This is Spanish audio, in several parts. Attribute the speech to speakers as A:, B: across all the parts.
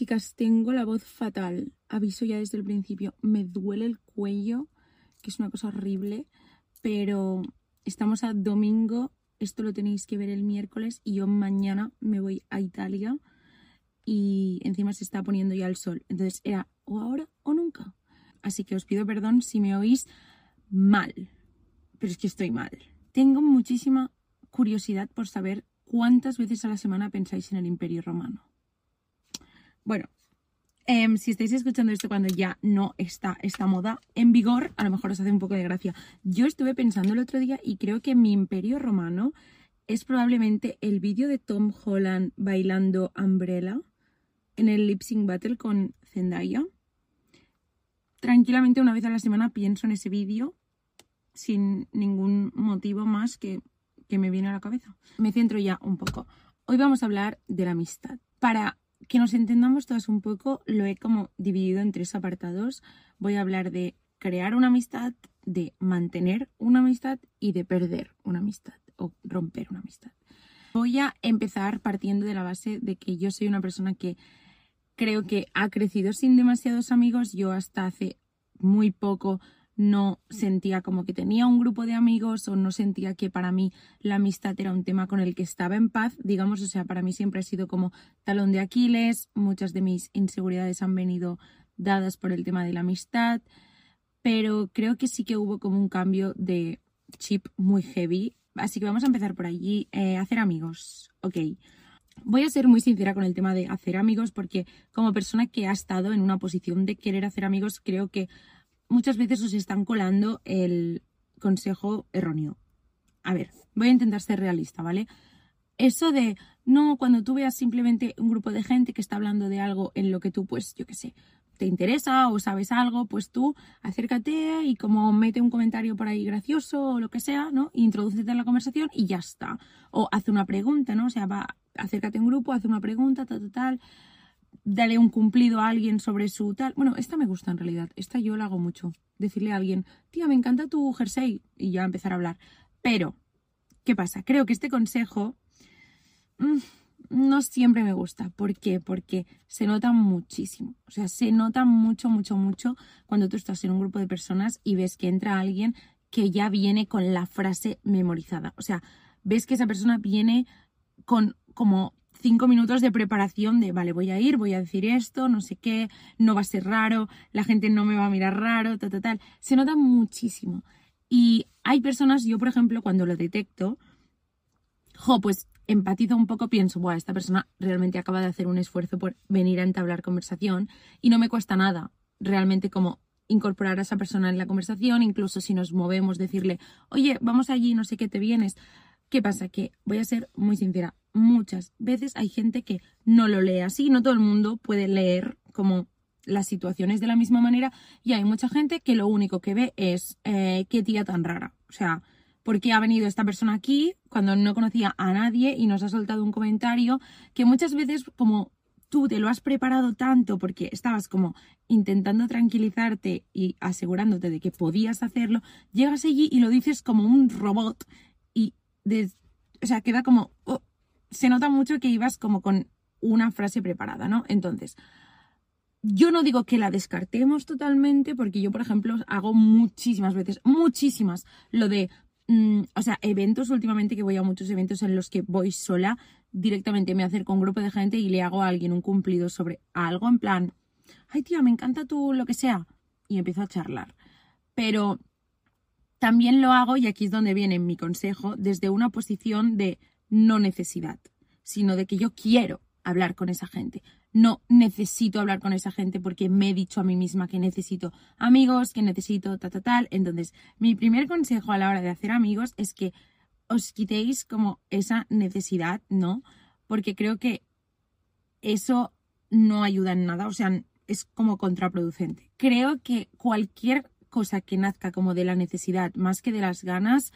A: Chicas, tengo la voz fatal. Aviso ya desde el principio. Me duele el cuello, que es una cosa horrible. Pero estamos a domingo. Esto lo tenéis que ver el miércoles. Y yo mañana me voy a Italia. Y encima se está poniendo ya el sol. Entonces era o ahora o nunca. Así que os pido perdón si me oís mal. Pero es que estoy mal. Tengo muchísima curiosidad por saber cuántas veces a la semana pensáis en el Imperio Romano. Bueno, em, si estáis escuchando esto cuando ya no está esta moda en vigor, a lo mejor os hace un poco de gracia. Yo estuve pensando el otro día y creo que mi Imperio Romano es probablemente el vídeo de Tom Holland bailando Umbrella en el Lip Sync Battle con Zendaya. Tranquilamente una vez a la semana pienso en ese vídeo sin ningún motivo más que, que me viene a la cabeza. Me centro ya un poco. Hoy vamos a hablar de la amistad. Para que nos entendamos todas un poco, lo he como dividido en tres apartados. Voy a hablar de crear una amistad, de mantener una amistad y de perder una amistad o romper una amistad. Voy a empezar partiendo de la base de que yo soy una persona que creo que ha crecido sin demasiados amigos. Yo hasta hace muy poco no sentía como que tenía un grupo de amigos o no sentía que para mí la amistad era un tema con el que estaba en paz, digamos, o sea, para mí siempre ha sido como talón de Aquiles, muchas de mis inseguridades han venido dadas por el tema de la amistad, pero creo que sí que hubo como un cambio de chip muy heavy, así que vamos a empezar por allí, eh, hacer amigos, ok. Voy a ser muy sincera con el tema de hacer amigos porque como persona que ha estado en una posición de querer hacer amigos, creo que muchas veces os están colando el consejo erróneo. A ver, voy a intentar ser realista, ¿vale? Eso de, no, cuando tú veas simplemente un grupo de gente que está hablando de algo en lo que tú, pues, yo qué sé, te interesa o sabes algo, pues tú acércate y como mete un comentario por ahí gracioso o lo que sea, ¿no? Introdúcete en la conversación y ya está. O haz una pregunta, ¿no? O sea, va, acércate a un grupo, haz una pregunta, tal, tal, tal dale un cumplido a alguien sobre su tal. Bueno, esta me gusta en realidad. Esta yo la hago mucho. Decirle a alguien, tía, me encanta tu jersey. Y ya empezar a hablar. Pero, ¿qué pasa? Creo que este consejo mm, no siempre me gusta. ¿Por qué? Porque se nota muchísimo. O sea, se nota mucho, mucho, mucho cuando tú estás en un grupo de personas y ves que entra alguien que ya viene con la frase memorizada. O sea, ves que esa persona viene con como cinco minutos de preparación de, vale, voy a ir, voy a decir esto, no sé qué, no va a ser raro, la gente no me va a mirar raro, tal, tal, tal. Se nota muchísimo. Y hay personas, yo por ejemplo, cuando lo detecto, jo, pues empatizo un poco, pienso, bueno, esta persona realmente acaba de hacer un esfuerzo por venir a entablar conversación y no me cuesta nada realmente como incorporar a esa persona en la conversación, incluso si nos movemos, decirle, oye, vamos allí, no sé qué te vienes. ¿Qué pasa? Que voy a ser muy sincera, muchas veces hay gente que no lo lee así, no todo el mundo puede leer como las situaciones de la misma manera y hay mucha gente que lo único que ve es eh, qué tía tan rara. O sea, ¿por qué ha venido esta persona aquí cuando no conocía a nadie y nos ha soltado un comentario que muchas veces como tú te lo has preparado tanto porque estabas como intentando tranquilizarte y asegurándote de que podías hacerlo, llegas allí y lo dices como un robot y o sea, queda como oh, se nota mucho que ibas como con una frase preparada, ¿no? Entonces, yo no digo que la descartemos totalmente, porque yo, por ejemplo, hago muchísimas veces, muchísimas, lo de, mm, o sea, eventos últimamente que voy a muchos eventos en los que voy sola, directamente me acerco a un grupo de gente y le hago a alguien un cumplido sobre algo en plan, ay tía, me encanta tú lo que sea, y empiezo a charlar. Pero también lo hago, y aquí es donde viene mi consejo, desde una posición de no necesidad, sino de que yo quiero hablar con esa gente. No necesito hablar con esa gente porque me he dicho a mí misma que necesito amigos, que necesito ta, ta, tal. Entonces, mi primer consejo a la hora de hacer amigos es que os quitéis como esa necesidad, ¿no? Porque creo que eso no ayuda en nada, o sea, es como contraproducente. Creo que cualquier cosa que nazca como de la necesidad más que de las ganas,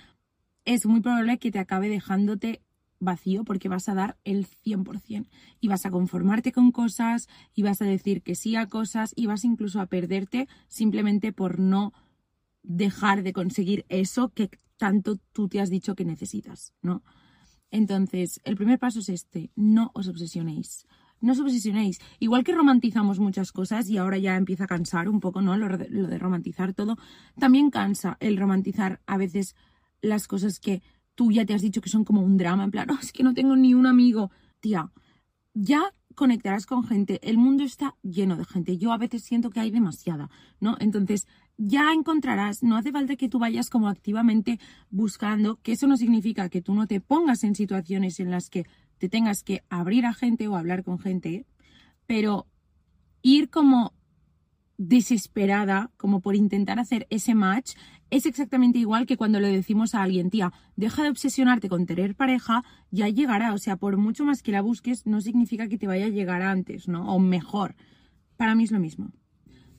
A: es muy probable que te acabe dejándote vacío porque vas a dar el 100% y vas a conformarte con cosas y vas a decir que sí a cosas y vas incluso a perderte simplemente por no dejar de conseguir eso que tanto tú te has dicho que necesitas, ¿no? Entonces, el primer paso es este, no os obsesionéis. no os obsesionéis. Igual que romantizamos muchas cosas y ahora ya empieza a cansar un poco, ¿no? Lo de, lo de romantizar todo. También cansa el romantizar a veces las cosas que tú ya te has dicho que son como un drama, en plan, oh, es que no tengo ni un amigo. Tía, ya conectarás con gente. El mundo está lleno de gente. Yo a veces siento que hay demasiada, ¿no? Entonces, ya encontrarás, no hace falta que tú vayas como activamente buscando, que eso no significa que tú no te pongas en situaciones en las que te tengas que abrir a gente o hablar con gente, pero ir como desesperada, como por intentar hacer ese match, es exactamente igual que cuando le decimos a alguien, tía, deja de obsesionarte con tener pareja, ya llegará. O sea, por mucho más que la busques, no significa que te vaya a llegar antes, ¿no? O mejor. Para mí es lo mismo.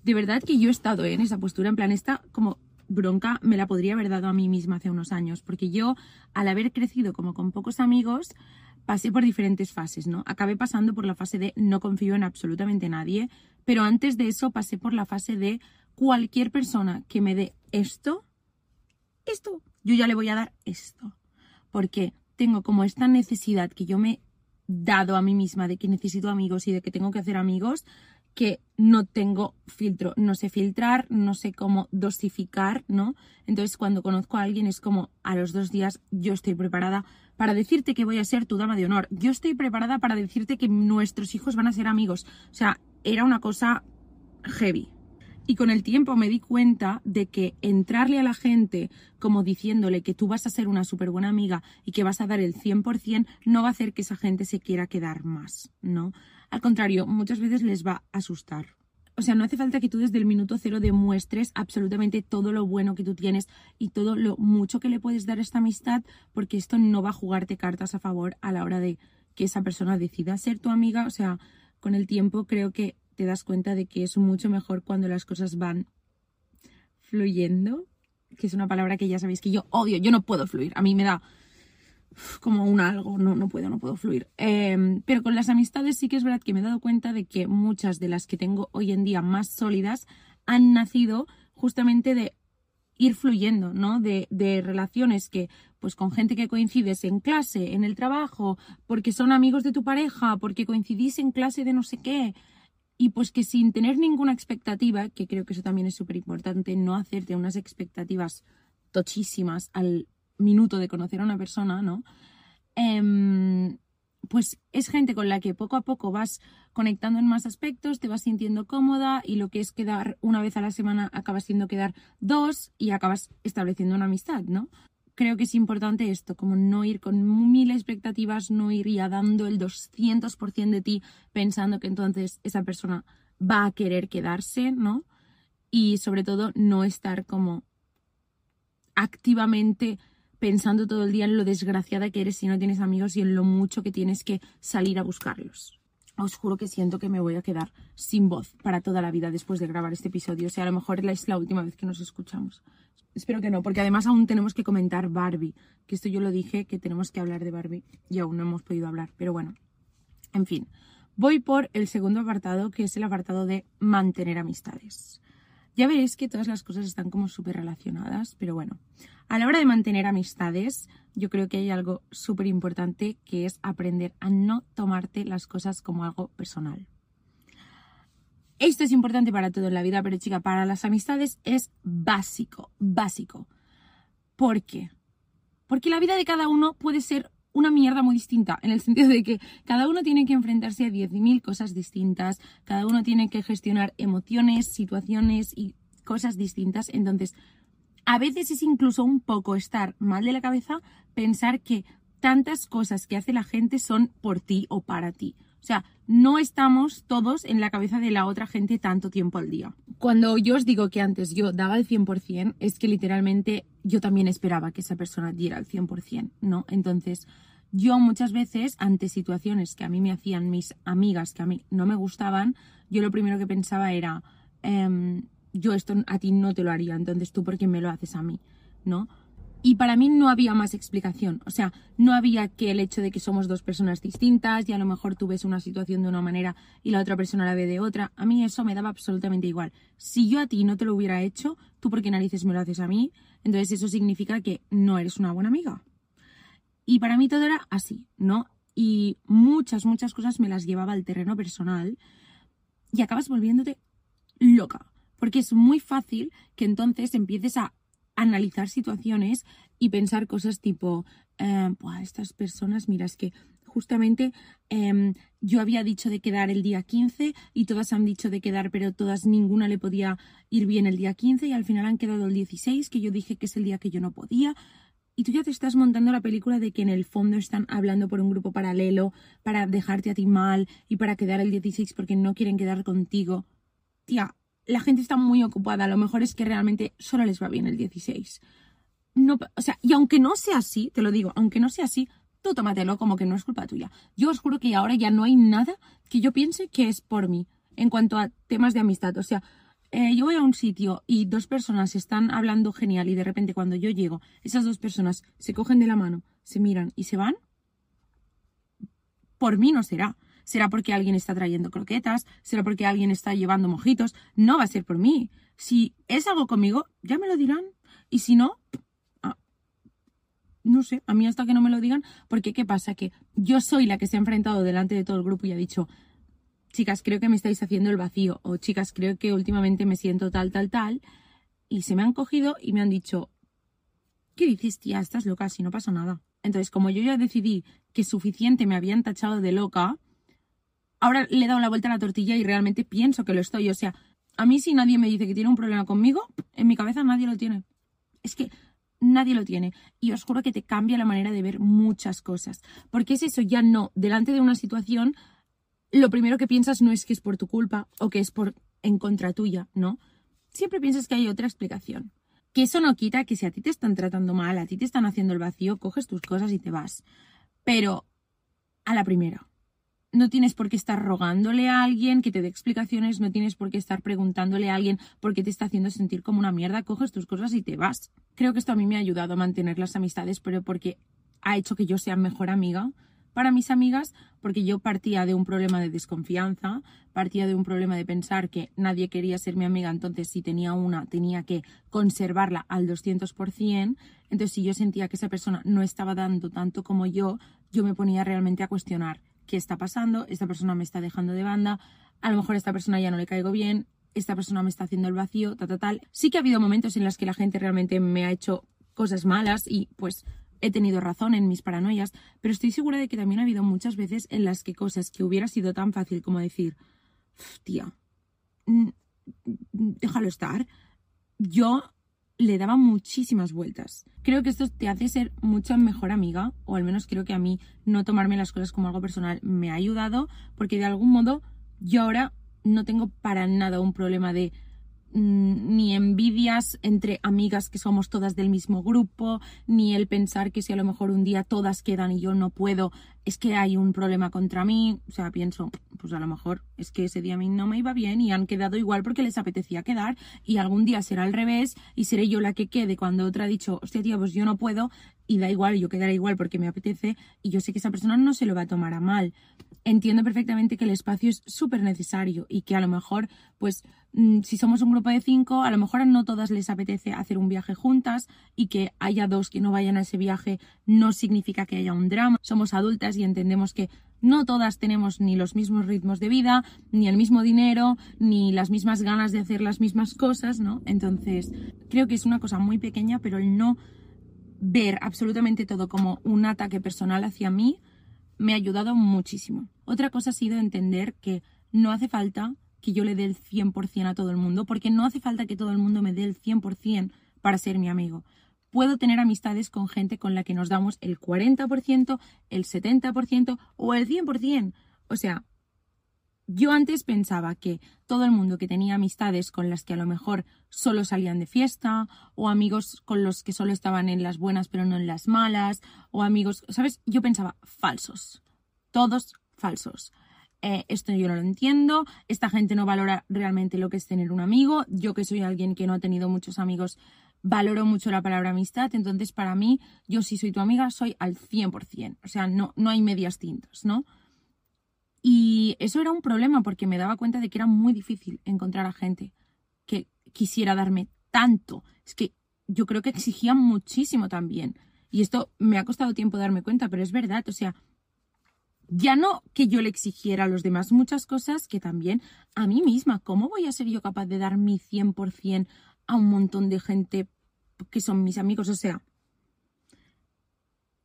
A: De verdad que yo he estado en esa postura, en plan, esta como bronca me la podría haber dado a mí misma hace unos años, porque yo, al haber crecido como con pocos amigos, pasé por diferentes fases, ¿no? Acabé pasando por la fase de no confío en absolutamente nadie, pero antes de eso pasé por la fase de cualquier persona que me dé esto, esto, yo ya le voy a dar esto. Porque tengo como esta necesidad que yo me he dado a mí misma de que necesito amigos y de que tengo que hacer amigos, que no tengo filtro, no sé filtrar, no sé cómo dosificar, ¿no? Entonces cuando conozco a alguien es como a los dos días yo estoy preparada para decirte que voy a ser tu dama de honor, yo estoy preparada para decirte que nuestros hijos van a ser amigos. O sea, era una cosa heavy. Y con el tiempo me di cuenta de que entrarle a la gente como diciéndole que tú vas a ser una súper buena amiga y que vas a dar el 100% no va a hacer que esa gente se quiera quedar más, ¿no? Al contrario, muchas veces les va a asustar. O sea, no hace falta que tú desde el minuto cero demuestres absolutamente todo lo bueno que tú tienes y todo lo mucho que le puedes dar a esta amistad, porque esto no va a jugarte cartas a favor a la hora de que esa persona decida ser tu amiga. O sea, con el tiempo creo que te das cuenta de que es mucho mejor cuando las cosas van fluyendo, que es una palabra que ya sabéis que yo odio, yo no puedo fluir, a mí me da como un algo, no, no puedo, no puedo fluir. Em, pero con las amistades sí que es verdad que me he dado cuenta de que muchas de las que tengo hoy en día más sólidas han nacido justamente de ir fluyendo, ¿no? De, de, relaciones que, pues con gente que coincides en clase, en el trabajo, porque son amigos de tu pareja, porque coincidís en clase de no sé qué, y pues que sin tener ninguna expectativa, que creo que eso también es súper importante, no hacerte unas expectativas tochísimas al minuto de conocer a una persona, ¿no? Em, pues es gente con la que poco a poco vas conectando en más aspectos, te vas sintiendo cómoda y lo que es quedar una vez a la semana acabas siendo quedar dos y acabas estableciendo una amistad, ¿no? creo que es importante esto, como no ir con mil expectativas, no ir dando el 200% de ti pensando que entonces esa persona va a querer quedarse, ¿no? Y sobre todo no estar como activamente pensando todo el día en lo desgraciada que eres si no tienes amigos y en lo mucho que tienes que salir a buscarlos. Os juro que siento que me voy a quedar sin voz para toda la vida después de grabar este episodio. O sea, a lo mejor es la última vez que nos escuchamos. Espero que no, porque además aún tenemos que comentar Barbie, que esto yo lo dije, que tenemos que hablar de Barbie y aún no hemos podido hablar, pero bueno, en fin. Voy por el segundo apartado, que es el apartado de mantener amistades. Ya veréis que todas las cosas están como súper relacionadas, pero bueno, a la hora de mantener amistades, yo creo que hay algo súper importante que es aprender a no tomarte las cosas como algo personal. Esto es importante para todo en la vida, pero chica, para las amistades es básico, básico. ¿Por qué? Porque la vida de cada uno puede ser una mierda muy distinta, en el sentido de que cada uno tiene que enfrentarse a 10.000 cosas distintas, cada uno tiene que gestionar emociones, situaciones y cosas distintas. Entonces, a veces es incluso un poco estar mal de la cabeza pensar que tantas cosas que hace la gente son por ti o para ti. O sea, no estamos todos en la cabeza de la otra gente tanto tiempo al día. Cuando yo os digo que antes yo daba el 100%, es que literalmente yo también esperaba que esa persona diera el 100%, ¿no? Entonces, yo muchas veces, ante situaciones que a mí me hacían mis amigas, que a mí no me gustaban, yo lo primero que pensaba era, em, yo esto a ti no te lo haría, entonces tú por qué me lo haces a mí, ¿no? Y para mí no había más explicación. O sea, no había que el hecho de que somos dos personas distintas y a lo mejor tú ves una situación de una manera y la otra persona la ve de otra. A mí eso me daba absolutamente igual. Si yo a ti no te lo hubiera hecho, tú por qué narices me lo haces a mí, entonces eso significa que no eres una buena amiga. Y para mí todo era así, ¿no? y muchas, muchas cosas me las llevaba al terreno personal y acabas volviéndote loca, porque es muy fácil que entonces empieces a analizar situaciones y pensar cosas tipo, eh, estas personas, mira, es que justamente em, yo había dicho de quedar el día 15 y todas han dicho de quedar, pero todas ninguna le podía ir bien el día 15 y al final han quedado el 16, que yo dije que es el día que yo no podía. Y tú ya te estás montando la película de que en el fondo están hablando por un grupo paralelo para dejarte a ti mal y para quedar el 16 porque no quieren quedar contigo. Tía, la gente está muy ocupada. Lo mejor es que realmente solo les va bien el 16. No, o sea, y aunque no sea así, te lo digo, aunque no sea así, tú tómatelo como que no es culpa tuya. Yo os juro que ahora ya no hay nada que yo piense que es por mí en cuanto a temas de amistad. O sea, eh, yo voy a un sitio y dos personas están hablando genial y de repente cuando yo llego, esas dos personas se cogen de la mano, se miran y se van. Por mí no será será porque alguien está trayendo croquetas, será porque alguien está llevando mojitos, no va a ser por mí. Si es algo conmigo, ya me lo dirán. Y si no, ah, no sé, a mí hasta que no me lo digan, porque ¿qué pasa? Que yo soy la que se ha enfrentado delante de todo el grupo y ha dicho, chicas, creo que me estáis haciendo el vacío, o chicas, creo que últimamente me siento tal, tal, tal, y se me han cogido y me han dicho, ¿qué dices, tía? Estás loca, si no pasa nada. Entonces, como yo ya decidí que suficiente me habían tachado de loca, ahora le he dado la vuelta a la tortilla y realmente pienso que lo estoy. O sea, a mí si nadie me dice que tiene un problema conmigo, en mi cabeza nadie lo tiene. Es que nadie lo tiene. Y os juro que te cambia la manera de ver muchas cosas. Porque es eso, ya no, delante de una situación, lo primero que piensas no es que es por tu culpa o que es por en contra tuya, ¿no? Siempre piensas que hay otra explicación. Que eso no quita que si a ti te están tratando mal, a ti te están haciendo el vacío, coges tus cosas y te vas. Pero a la primera no tienes por qué estar rogándole a alguien que te dé explicaciones, no tienes por qué estar preguntándole a alguien por qué te está haciendo sentir como una mierda, coges tus cosas y te vas. Creo que esto a mí me ha ayudado a mantener las amistades, pero porque ha hecho que yo sea mejor amiga para mis amigas, porque yo partía de un problema de desconfianza, partía de un problema de pensar que nadie quería ser mi amiga, entonces si tenía una tenía que conservarla al 200%, entonces si yo sentía que esa persona no estaba dando tanto como yo, yo me ponía realmente a cuestionar qué está pasando, esta persona me está dejando de banda, a lo mejor a esta persona ya no le caigo bien, esta persona me está haciendo el vacío, tal, tal, tal. Sí que ha habido momentos en los que la gente realmente me ha hecho cosas malas y pues he tenido razón en mis paranoias, pero estoy segura de que también ha habido muchas veces en las que cosas que hubiera sido tan fácil como decir, tía, déjalo estar, yo le daba muchísimas vueltas. Creo que esto te hace ser mucha mejor amiga, o al menos creo que a mí no tomarme las cosas como algo personal me ha ayudado, porque de algún modo yo ahora no tengo para nada un problema de Mm, ni envidias entre amigas que somos todas del mismo grupo, ni el pensar que si a lo mejor un día todas quedan y yo no puedo, es que hay un problema contra mí. O sea, pienso, pues a lo mejor es que ese día a mí no me iba bien y han quedado igual porque les apetecía quedar y algún día será al revés y seré yo la que quede cuando otra ha dicho, hostia tía, pues yo no puedo y da igual, yo quedaré igual porque me apetece y yo sé que esa persona no se lo va a tomar a mal. Entiendo perfectamente que el espacio es súper necesario y que a lo mejor, pues Mm, si somos un grupo de cinco, a lo mejor no todas les apetece hacer un viaje juntas y que haya dos que no vayan a ese viaje no significa que haya un drama. Somos adultas y entendemos que no todas tenemos ni los mismos ritmos de vida, ni el mismo dinero, ni las mismas ganas de hacer las mismas cosas, ¿no? Entonces, creo que es una cosa muy pequeña, pero el no ver absolutamente todo como un ataque personal hacia mí me ha ayudado muchísimo. Otra cosa ha sido entender que no hace falta que yo le dé el 100% a todo el mundo, porque no hace falta que todo el mundo me dé el 100% para ser mi amigo. Puedo tener amistades con gente con la que nos damos el 40%, el 70% o el 100%. O sea, yo antes pensaba que todo el mundo que tenía amistades con las que a lo mejor solo salían de fiesta, o amigos con los que solo estaban en las buenas pero no en las malas, o amigos, ¿sabes? Yo pensaba falsos. Todos falsos. Eh, esto yo no lo entiendo, esta gente no valora realmente lo que es tener un amigo, yo que soy alguien que no ha tenido muchos amigos, valoro mucho la palabra amistad, entonces para mí, yo si soy tu amiga, soy al 100%, o sea, no, no hay medias tintas, ¿no? Y eso era un problema porque me daba cuenta de que era muy difícil encontrar a gente que quisiera darme tanto. Es que yo creo que exigía muchísimo también. Y esto me ha costado tiempo darme cuenta, pero es verdad, o sea, ya no que yo le exigiera a los demás muchas cosas, que también a mí misma, ¿cómo voy a ser yo capaz de dar mi 100% a un montón de gente que son mis amigos? O sea,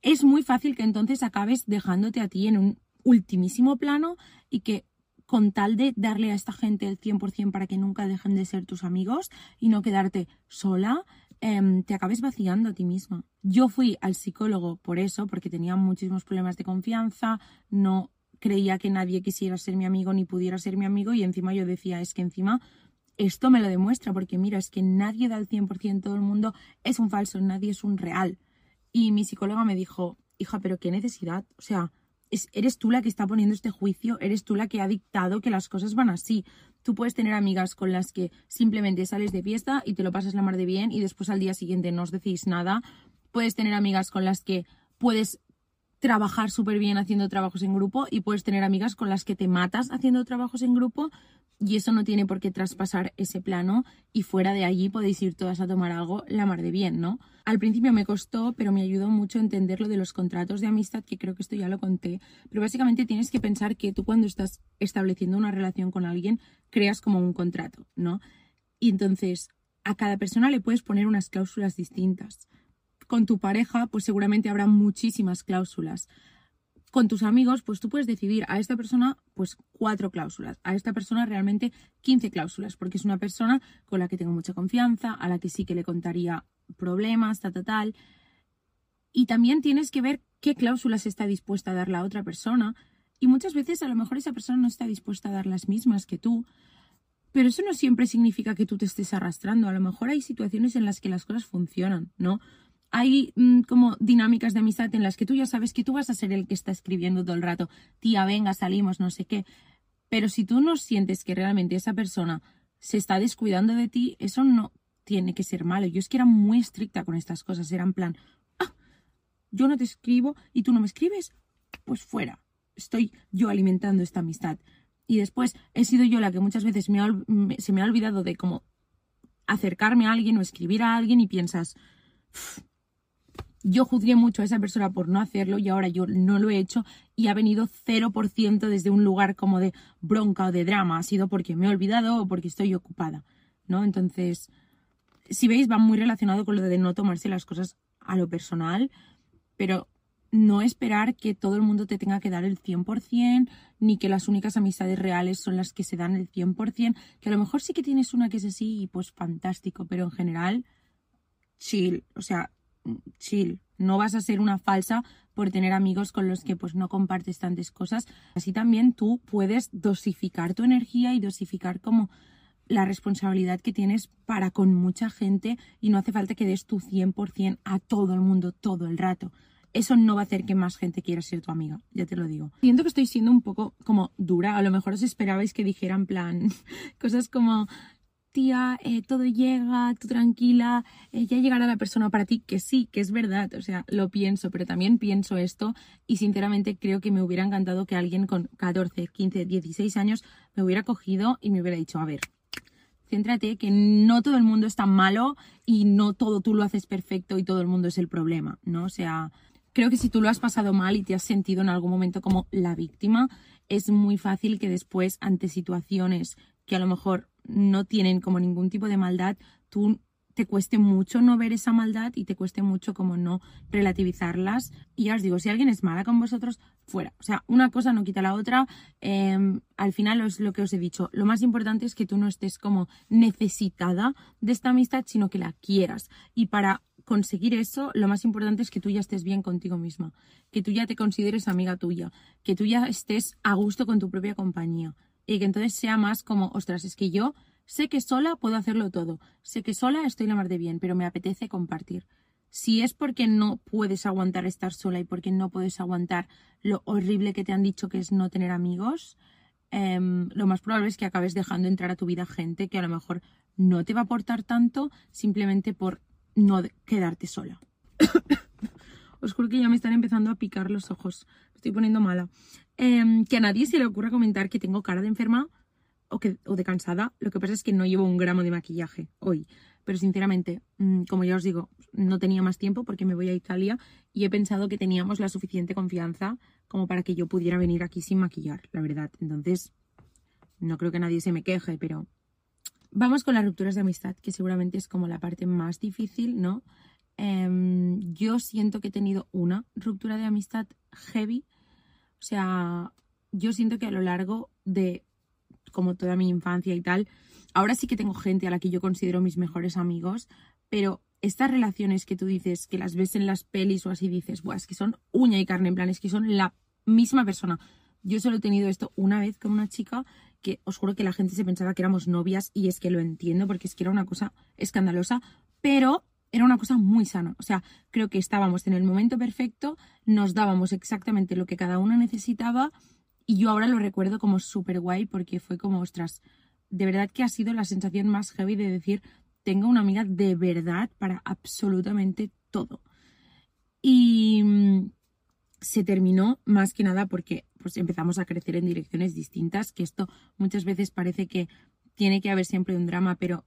A: es muy fácil que entonces acabes dejándote a ti en un ultimísimo plano y que con tal de darle a esta gente el 100% para que nunca dejen de ser tus amigos y no quedarte sola, em, te acabes vaciando a ti misma. Yo fui al psicólogo por eso, porque tenía muchísimos problemas de confianza, no creía que nadie quisiera ser mi amigo ni pudiera ser mi amigo y encima yo decía, es que encima esto me lo demuestra, porque mira, es que nadie da el 100%, todo el mundo es un falso, nadie es un real. Y mi psicóloga me dijo, hija, pero qué necesidad, o sea, eres tú la que está poniendo este juicio, eres tú la que ha dictado que las cosas van así. Tú puedes tener amigas con las que simplemente sales de fiesta y te lo pasas la mar de bien y después al día siguiente no os decís nada. Puedes tener amigas con las que puedes trabajar súper bien haciendo trabajos en grupo y puedes tener amigas con las que te matas haciendo trabajos en grupo y eso no tiene por qué traspasar ese plano y fuera de allí podéis ir todas a tomar algo la mar de bien, ¿no? Al principio me costó, pero me ayudó mucho entender lo de los contratos de amistad, que creo que esto ya lo conté, pero básicamente tienes que pensar que tú cuando estás estableciendo una relación con alguien, creas como un contrato, ¿no? Y entonces a cada persona le puedes poner unas cláusulas distintas. Con tu pareja, pues seguramente habrá muchísimas cláusulas con tus amigos, pues tú puedes decidir a esta persona, pues cuatro cláusulas, a esta persona realmente 15 cláusulas, porque es una persona con la que tengo mucha confianza, a la que sí que le contaría problemas, tal, tal, tal. Y también tienes que ver qué cláusulas está dispuesta a dar la otra persona. Y muchas veces a lo mejor esa persona no está dispuesta a dar las mismas que tú. Pero eso no siempre significa que tú te estés arrastrando. A lo mejor hay situaciones en las que las cosas funcionan, ¿no? Hay mm, como dinámicas de amistad en las que tú ya sabes que tú vas a ser el que está escribiendo todo el rato, tía, venga, salimos, no sé qué. Pero si tú no sientes que realmente esa persona se está descuidando de ti, eso no tiene que ser malo. Yo es que era muy estricta con estas cosas, era en plan, ah, yo no te escribo y tú no me escribes, pues fuera. Estoy yo alimentando esta amistad. Y después he sido yo la que muchas veces se me ha olvidado de cómo acercarme a alguien o escribir a alguien y piensas, yo juzgué mucho a esa persona por no hacerlo y ahora yo no lo he hecho y ha venido 0% desde un lugar como de bronca o de drama, ha sido porque me he olvidado o porque estoy ocupada, ¿no? Entonces, si veis, va muy relacionado con lo de no tomarse las cosas a lo personal, pero no esperar que todo el mundo te tenga que dar el 100%, ni que las únicas amistades reales son las que se dan el 100%, que a lo mejor sí que tienes una que es así y pues fantástico, pero en general, chill, o sea, chill. No vas a ser una falsa por tener amigos con los que pues no compartes tantas cosas. Así también tú puedes dosificar tu energía y dosificar como la responsabilidad que tienes para con mucha gente y no hace falta que des tu 100% a todo el mundo todo el rato. Eso no va a hacer que más gente quiera ser tu amiga, ya te lo digo. Siento que estoy siendo un poco como dura, a lo mejor os esperabais que dijera en plan cosas como tía, eh, todo llega, tú tranquila, eh, ya llegará la persona para ti, que sí, que es verdad, o sea, lo pienso, pero también pienso esto y sinceramente creo que me hubiera encantado que alguien con 14, 15, 16 años me hubiera cogido y me hubiera dicho, a ver, céntrate que no todo el mundo es tan malo y no todo tú lo haces perfecto y todo el mundo es el problema, ¿no? O sea, creo que si tú lo has pasado mal y te has sentido en algún momento como la víctima, es muy fácil que después ante situaciones que a lo mejor no tienen como ningún tipo de maldad, tú te cueste mucho no ver esa maldad y te cueste mucho como no relativizarlas. Y ya os digo, si alguien es mala con vosotros, fuera. O sea, una cosa no quita la otra. Em, al final es lo que os he dicho. Lo más importante es que tú no estés como necesitada de esta amistad, sino que la quieras. Y para conseguir eso, lo más importante es que tú ya estés bien contigo misma, que tú ya te consideres amiga tuya, que tú ya estés a gusto con tu propia compañía y que entonces sea más como, ostras, es que yo sé que sola puedo hacerlo todo, sé que sola estoy la mar de bien, pero me apetece compartir. Si es porque no puedes aguantar estar sola y porque no puedes aguantar lo horrible que te han dicho que es no tener amigos, em, lo más probable es que acabes dejando entrar a tu vida gente que a lo mejor no te va a aportar tanto simplemente por no quedarte sola. Os juro que ya me están empezando a picar los ojos. Estoy poniendo mala. Em, que a nadie se le ocurra comentar que tengo cara de enferma, o, que, o de cansada. Lo que pasa es que no llevo un gramo de maquillaje hoy. Pero sinceramente, mm, como ya os digo, no tenía más tiempo porque me voy a Italia y he pensado que teníamos la suficiente confianza como para que yo pudiera venir aquí sin maquillar, la verdad. Entonces, no creo que nadie se me queje, pero vamos con las rupturas de amistad, que seguramente es como la parte más difícil, ¿no? Em, yo siento que he tenido una ruptura de amistad heavy. O sea, yo siento que a lo largo de como toda mi infancia y tal, ahora sí que tengo gente a la que yo considero mis mejores amigos, pero estas relaciones que tú dices, que las ves en las pelis o así, dices, Buah, es que son uña y carne, en plan, es que son la misma persona. Yo solo he tenido esto una vez con una chica que os juro que la gente se pensaba que éramos novias y es que lo entiendo porque es que era una cosa escandalosa, pero era una cosa muy sana. O sea, creo que estábamos en el momento perfecto, nos dábamos exactamente lo que cada una necesitaba y yo ahora lo recuerdo como súper guay porque fue como, ostras, de verdad que ha sido la sensación más heavy de decir, tengo una amiga de verdad para absolutamente todo. Y mm, se terminó más que nada porque pues empezamos a crecer en direcciones distintas, que esto muchas veces parece que tiene que haber siempre un drama, pero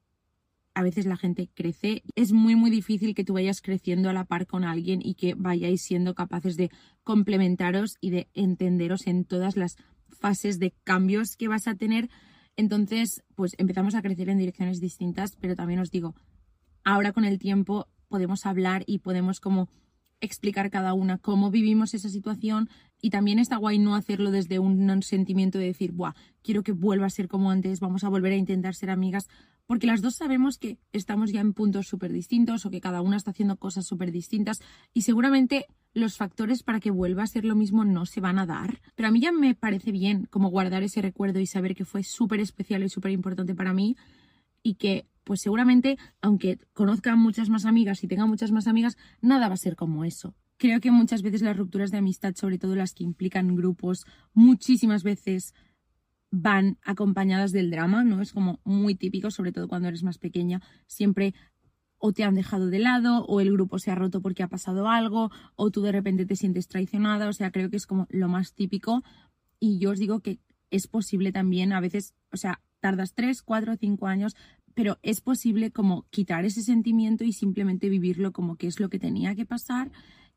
A: a veces la gente crece. Es muy, muy difícil que tú vayas creciendo a la par con alguien y que vayáis siendo capaces de complementaros y de entenderos en todas las fases de cambios que vas a tener. Entonces, pues empezamos a crecer en direcciones distintas, pero también os digo, ahora con el tiempo podemos hablar y podemos como explicar cada una cómo vivimos esa situación y también está guay no hacerlo desde un sentimiento de decir, Buah, quiero que vuelva a ser como antes, vamos a volver a intentar ser amigas, porque las dos sabemos que estamos ya en puntos súper distintos o que cada una está haciendo cosas súper distintas y seguramente los factores para que vuelva a ser lo mismo no se van a dar. Pero a mí ya me parece bien como guardar ese recuerdo y saber que fue súper especial y súper importante para mí y que pues seguramente aunque conozca muchas más amigas y tenga muchas más amigas, nada va a ser como eso. Creo que muchas veces las rupturas de amistad, sobre todo las que implican grupos, muchísimas veces van acompañadas del drama, ¿no? Es como muy típico, sobre todo cuando eres más pequeña, siempre o te han dejado de lado, o el grupo se ha roto porque ha pasado algo, o tú de repente te sientes traicionada, o sea, creo que es como lo más típico. Y yo os digo que es posible también, a veces, o sea, tardas tres, cuatro, cinco años, pero es posible como quitar ese sentimiento y simplemente vivirlo como que es lo que tenía que pasar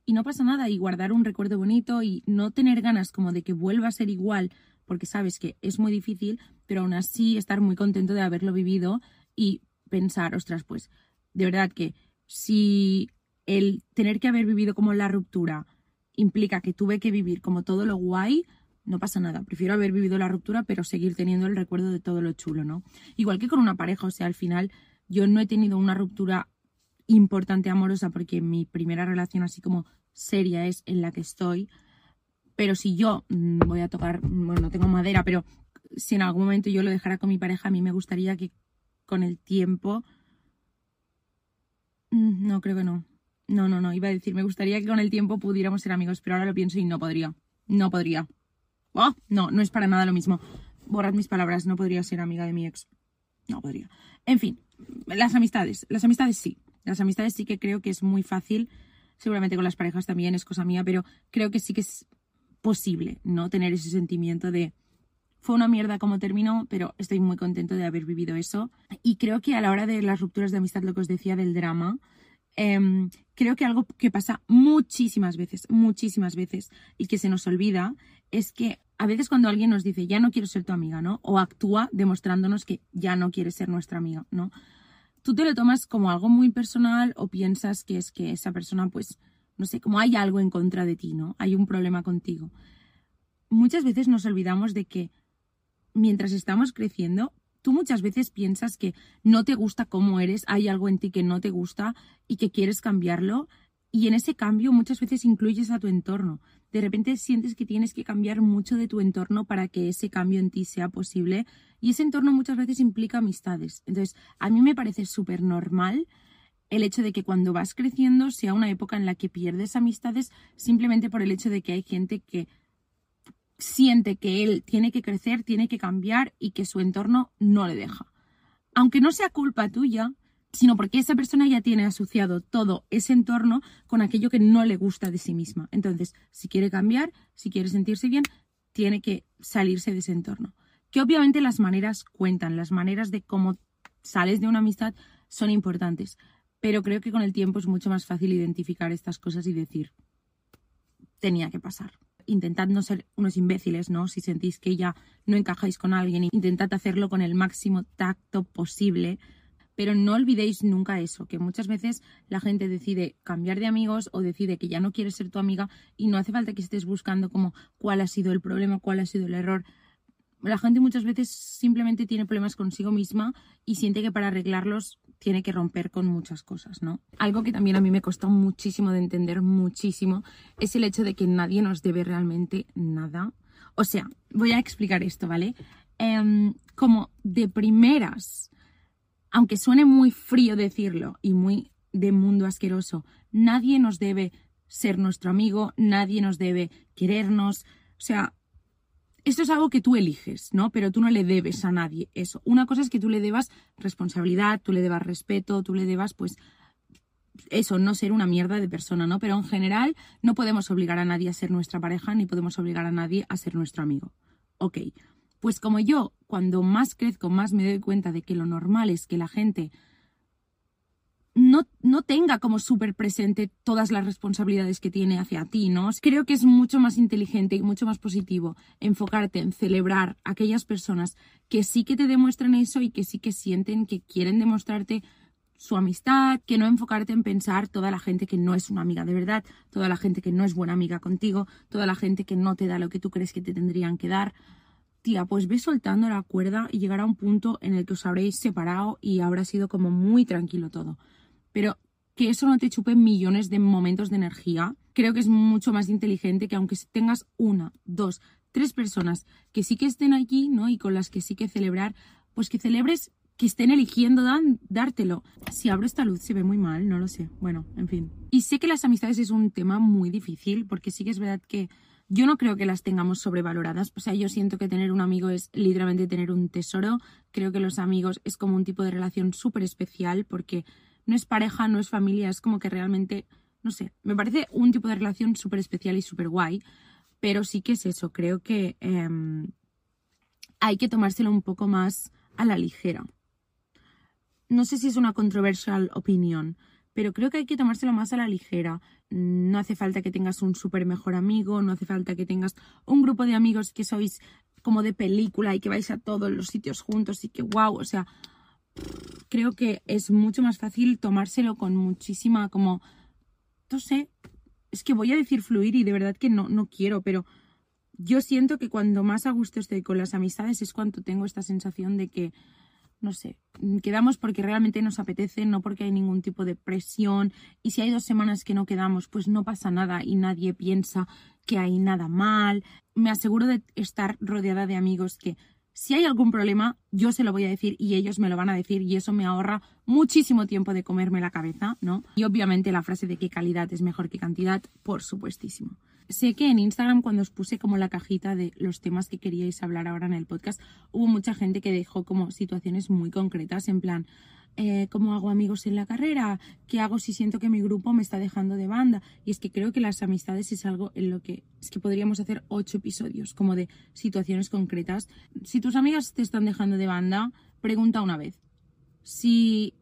A: y no pasa nada y guardar un recuerdo bonito y no tener ganas como de que vuelva a ser igual porque sabes que es muy difícil, pero aún así estar muy contento de haberlo vivido y pensar, ostras, pues de verdad que si el tener que haber vivido como la ruptura implica que tuve que vivir como todo lo guay, no pasa nada. Prefiero haber vivido la ruptura, pero seguir teniendo el recuerdo de todo lo chulo, ¿no? Igual que con una pareja, o sea, al final yo no he tenido una ruptura importante amorosa porque mi primera relación así como seria es en la que estoy, pero si yo mm, voy a tocar, bueno, no tengo madera, pero si en algún momento yo lo dejara con mi pareja, a mí me gustaría que con el tiempo... Mm, no, creo que no. No, no, no, iba a decir, me gustaría que con el tiempo pudiéramos ser amigos, pero ahora lo pienso y no podría. No podría. Oh, no, no es para nada lo mismo. Borrad mis palabras, no podría ser amiga de mi ex. No podría. En fin, las amistades. Las amistades sí. Las amistades sí que creo que es muy fácil. Seguramente con las parejas también es cosa mía, pero creo que sí que es posible, ¿no? Tener ese sentimiento de fue una mierda como terminó, pero estoy muy contento de haber vivido eso. Y creo que a la hora de las rupturas de amistad, lo que os decía del drama, em, creo que algo que pasa muchísimas veces, muchísimas veces, y que se nos olvida, es que a veces cuando alguien nos dice, ya no quiero ser tu amiga, ¿no? O actúa demostrándonos que ya no quiere ser nuestra amiga, ¿no? Tú te lo tomas como algo muy personal o piensas que es que esa persona, pues, no sé, como hay algo en contra de ti, ¿no? Hay un problema contigo. Muchas veces nos olvidamos de que mientras estamos creciendo, tú muchas veces piensas que no te gusta cómo eres, hay algo en ti que no te gusta y que quieres cambiarlo. Y en ese cambio muchas veces incluyes a tu entorno. De repente sientes que tienes que cambiar mucho de tu entorno para que ese cambio en ti sea posible. Y ese entorno muchas veces implica amistades. Entonces, a mí me parece súper normal el hecho de que cuando vas creciendo sea una época en la que pierdes amistades simplemente por el hecho de que hay gente que siente que él tiene que crecer, tiene que cambiar y que su entorno no le deja. Aunque no sea culpa tuya, sino porque esa persona ya tiene asociado todo ese entorno con aquello que no le gusta de sí misma. Entonces, si quiere cambiar, si quiere sentirse bien, tiene que salirse de ese entorno. Que obviamente las maneras cuentan, las maneras de cómo sales de una amistad son importantes, pero creo que con el tiempo es mucho más fácil identificar estas cosas y decir, tenía que pasar. Intentad no ser unos imbéciles, ¿no? Si sentís que ya no encajáis con alguien, intentad hacerlo con el máximo tacto posible, pero no olvidéis nunca eso, que muchas veces la gente decide cambiar de amigos o decide que ya no quiere ser tu amiga y no hace falta que estés buscando como cuál ha sido el problema, cuál ha sido el error. La gente muchas veces simplemente tiene problemas consigo misma y siente que para arreglarlos tiene que romper con muchas cosas, ¿no? Algo que también a mí me costó muchísimo de entender, muchísimo, es el hecho de que nadie nos debe realmente nada. O sea, voy a explicar esto, ¿vale? Em, como de primeras, aunque suene muy frío decirlo y muy de mundo asqueroso, nadie nos debe ser nuestro amigo, nadie nos debe querernos. O sea, esto es algo que tú eliges, ¿no? Pero tú no le debes a nadie eso. Una cosa es que tú le debas responsabilidad, tú le debas respeto, tú le debas, pues, eso, no ser una mierda de persona, ¿no? Pero en general no podemos obligar a nadie a ser nuestra pareja, ni podemos obligar a nadie a ser nuestro amigo. Ok, pues como yo, cuando más crezco, más me doy cuenta de que lo normal es que la gente no, no tenga como súper presente todas las responsabilidades que tiene hacia ti, ¿no? Creo que es mucho más inteligente y mucho más positivo enfocarte en celebrar aquellas personas que sí que te demuestran eso y que sí que sienten que quieren demostrarte su amistad, que no enfocarte en pensar toda la gente que no es una amiga de verdad, toda la gente que no es buena amiga contigo, toda la gente que no te da lo que tú crees que te tendrían que dar tía, pues ve soltando la cuerda y llegará un punto en el que os habréis separado y habrá sido como muy tranquilo todo. Pero que eso no te chupe millones de momentos de energía, creo que es mucho más inteligente que aunque tengas una, dos, tres personas que sí que estén aquí, ¿no? Y con las que sí que celebrar, pues que celebres que estén eligiendo dártelo. Si abro esta luz se ve muy mal, no lo sé. Bueno, en fin. Y sé que las amistades es un tema muy difícil, porque sí que es verdad que yo no creo que las tengamos sobrevaloradas. O sea, yo siento que tener un amigo es literalmente tener un tesoro. Creo que los amigos es como un tipo de relación súper especial porque no es pareja, no es familia, es como que realmente, no sé, me parece un tipo de relación súper especial y súper guay. Pero sí que es eso, creo que em, hay que tomárselo un poco más a la ligera. No sé si es una controversial opinión, pero creo que hay que tomárselo más a la ligera. No hace falta que tengas un súper mejor amigo, no hace falta que tengas un grupo de amigos que sois como de película y que vais a todos los sitios juntos y que wow, o sea, creo que es mucho más fácil tomárselo con muchísima como, no sé, es que voy a decir fluir y de verdad que no, no quiero, pero yo siento que cuando más a gusto estoy con las amistades es cuando tengo esta sensación de que no sé, quedamos porque realmente nos apetece, no porque hay ningún tipo de presión. Y si hay dos semanas que no quedamos, pues no pasa nada y nadie piensa que hay nada mal. Me aseguro de estar rodeada de amigos que si hay algún problema, yo se lo voy a decir y ellos me lo van a decir y eso me ahorra muchísimo tiempo de comerme la cabeza, ¿no? Y obviamente la frase de que calidad es mejor que cantidad, por supuestísimo. Sé que en Instagram cuando os puse como la cajita de los temas que queríais hablar ahora en el podcast, hubo mucha gente que dejó como situaciones muy concretas en plan, eh, ¿cómo hago amigos en la carrera? ¿Qué hago si siento que mi grupo me está dejando de banda? Y es que creo que las amistades es algo en lo que es que podríamos hacer ocho episodios como de situaciones concretas. Si tus amigas te están dejando de banda, pregunta una vez. Si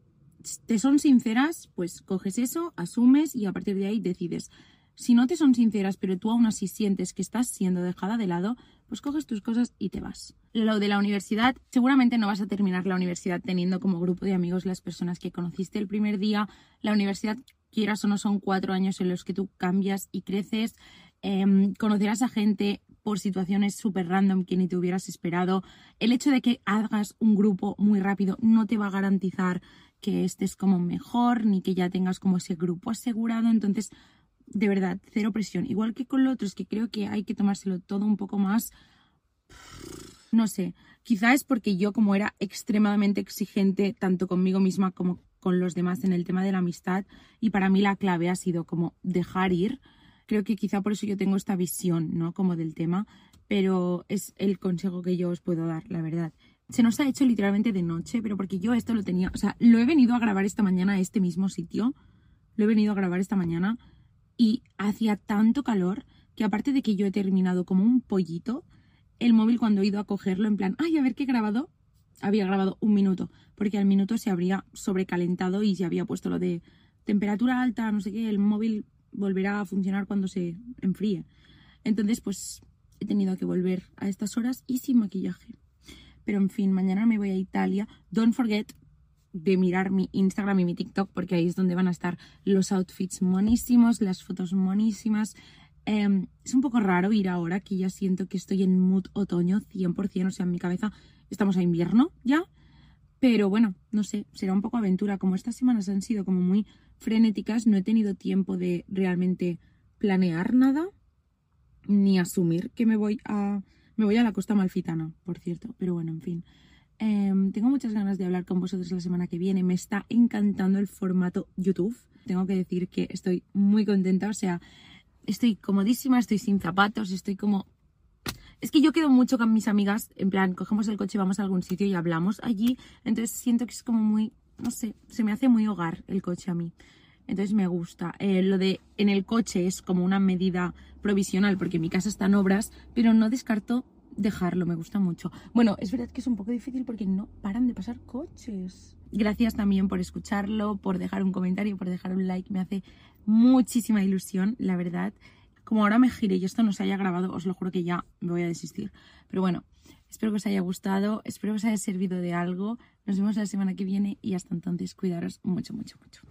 A: te son sinceras, pues coges eso, asumes y a partir de ahí decides. Si no te son sinceras, pero tú aún así sientes que estás siendo dejada de lado, pues coges tus cosas y te vas. Lo de la universidad, seguramente no vas a terminar la universidad teniendo como grupo de amigos las personas que conociste el primer día. La universidad, quieras o no, son cuatro años en los que tú cambias y creces. Em, conocerás a gente por situaciones súper random que ni te hubieras esperado. El hecho de que hagas un grupo muy rápido no te va a garantizar que estés como mejor ni que ya tengas como ese grupo asegurado. Entonces, de verdad, cero presión. Igual que con lo otro, es que creo que hay que tomárselo todo un poco más. No sé, quizá es porque yo, como era extremadamente exigente, tanto conmigo misma como con los demás en el tema de la amistad, y para mí la clave ha sido como dejar ir. Creo que quizá por eso yo tengo esta visión, ¿no? Como del tema, pero es el consejo que yo os puedo dar, la verdad. Se nos ha hecho literalmente de noche, pero porque yo esto lo tenía, o sea, lo he venido a grabar esta mañana a este mismo sitio, lo he venido a grabar esta mañana y hacía tanto calor que aparte de que yo he terminado como un pollito, el móvil cuando he ido a cogerlo en plan, ay, a ver qué he grabado. Había grabado un minuto, porque al minuto se habría sobrecalentado y se había puesto lo de temperatura alta, no sé qué, el móvil volverá a funcionar cuando se enfríe. Entonces, pues he tenido que volver a estas horas y sin maquillaje. Pero en fin, mañana me voy a Italia. Don't forget de mirar mi Instagram y mi TikTok porque ahí es donde van a estar los outfits monísimos, las fotos monísimas. Em, es un poco raro ir ahora que ya siento que estoy en mood otoño 100%, o sea, en mi cabeza estamos a invierno ya. Pero bueno, no sé, será un poco aventura. Como estas semanas han sido como muy frenéticas, no he tenido tiempo de realmente planear nada ni asumir que me voy a me voy a la costa malfitana, por cierto, pero bueno, en fin. Em, tengo muchas ganas de hablar con vosotros la semana que viene. Me está encantando el formato YouTube. Tengo que decir que estoy muy contenta, o sea, estoy comodísima, estoy sin zapatos, estoy como... Es que yo quedo mucho con mis amigas, en plan, cogemos el coche, vamos a algún sitio y hablamos allí, entonces siento que es como muy, no sé, se me hace muy hogar el coche a mí. Entonces me gusta. Eh, lo de en el coche es como una medida provisional porque mi casa está en obras, pero no descarto dejarlo, me gusta mucho. Bueno, es verdad que es un poco difícil porque no paran de pasar coches. Gracias también por escucharlo, por dejar un comentario, por dejar un like, me hace muchísima ilusión, la verdad. Como ahora me gire y esto no se haya grabado, os lo juro que ya me voy a desistir. Pero bueno, espero que os haya gustado, espero que os haya servido de algo. Nos vemos la semana que viene y hasta entonces cuidaros mucho, mucho, mucho.